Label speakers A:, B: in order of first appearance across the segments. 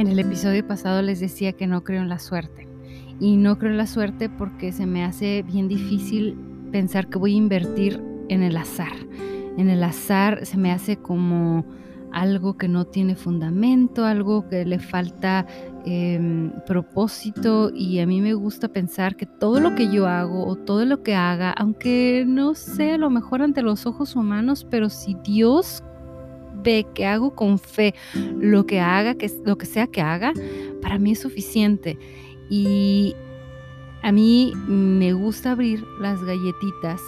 A: En el episodio pasado les decía que no creo en la suerte. Y no creo en la suerte porque se me hace bien difícil pensar que voy a invertir en el azar. En el azar se me hace como algo que no tiene fundamento, algo que le falta em, propósito y a mí me gusta pensar que todo lo que yo hago o todo lo que haga, aunque no sea lo mejor ante los ojos humanos, pero si Dios ve que hago con fe lo que haga, que lo que sea que haga, para mí es suficiente. Y a mí me gusta abrir las galletitas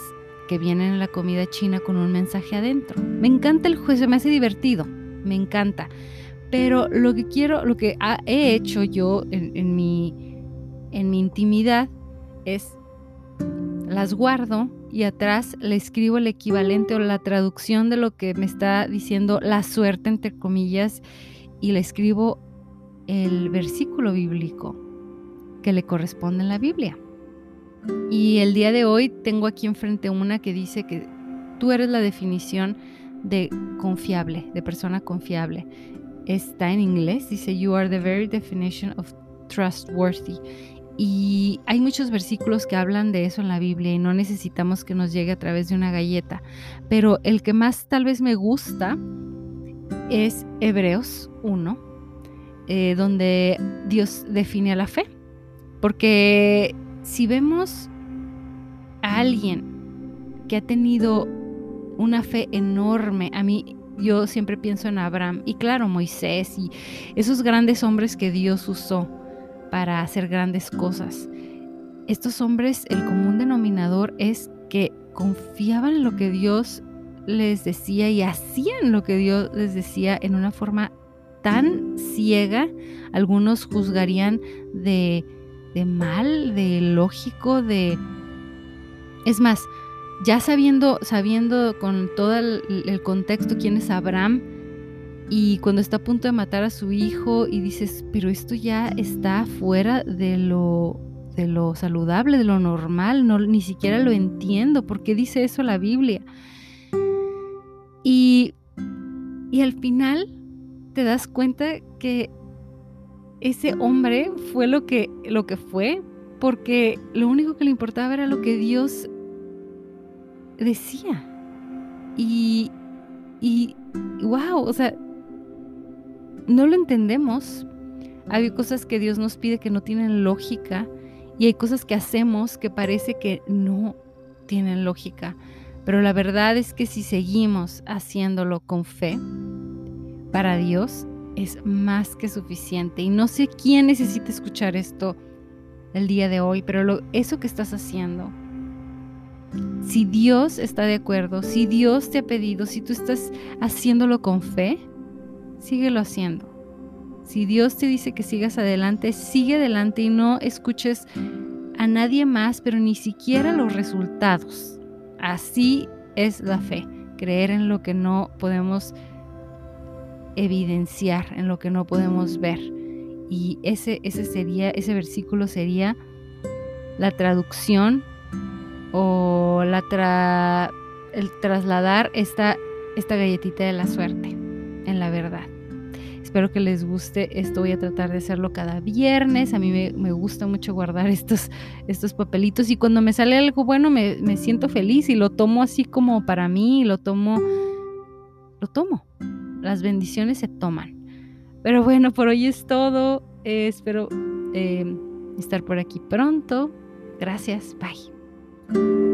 A: que vienen en la comida china con un mensaje adentro. Me encanta el juego, me hace divertido, me encanta. Pero lo que quiero, lo que he hecho yo en, mi, en mi intimidad es las guardo y atrás le escribo el equivalente o la traducción de lo que me está diciendo la suerte, entre comillas, y le escribo el versículo bíblico que le corresponde en la Biblia. Y el día de hoy tengo aquí enfrente una que dice que tú eres la definición de confiable, de persona confiable. Está en inglés, dice, You are the very definition of trustworthy. Y hay muchos versículos que hablan de eso en la Biblia y no necesitamos que nos llegue a través de una galleta. Pero el que más tal vez me gusta es Hebreos 1, eh, donde Dios define a la fe. Porque si vemos a alguien que ha tenido una fe enorme, a mí yo siempre pienso en Abraham y claro, Moisés y esos grandes hombres que Dios usó para hacer grandes cosas. Estos hombres, el común denominador es que confiaban en lo que Dios les decía y hacían lo que Dios les decía en una forma tan ciega, algunos juzgarían de, mal, de lógico, de... Es más, ya sabiendo, sabiendo con todo el, el contexto quién es Abraham, y cuando está a punto de matar a su hijo y dices, pero esto ya está fuera de lo, de lo saludable, de lo normal, no, ni siquiera lo entiendo, ¿por qué dice eso la Biblia? Y, y al final te das cuenta que ese hombre fue lo que, lo que fue, porque lo único que le importaba era lo que Dios decía. Y, y wow, o sea, no lo entendemos. Hay cosas que Dios nos pide que no tienen lógica y hay cosas que hacemos que parece que no tienen lógica. Pero la verdad es que si seguimos haciéndolo con fe, para Dios es más que suficiente. Y no sé quién necesita escuchar esto el día de hoy, pero eso que estás haciendo, si Dios está de acuerdo, si Dios te ha pedido, si tú estás haciéndolo con fe, síguelo haciendo. Si Dios te dice que sigas adelante, sigue adelante y no escuches a nadie más, pero ni siquiera los resultados. Así es la fe, creer en lo que no podemos evidenciar, en lo que no podemos ver. Y ese, ese sería, ese versículo sería la traducción o la el trasladar esta, esta galletita de la suerte en la verdad. Espero que les guste esto. Voy a tratar de hacerlo cada viernes. A mí me, gusta mucho guardar estos, estos papelitos y cuando me sale algo bueno me, siento feliz y lo tomo así como para mí, lo tomo, lo tomo. Las bendiciones se toman. Pero bueno, por hoy es todo. Eh, espero eh, estar por aquí pronto. Gracias. Bye.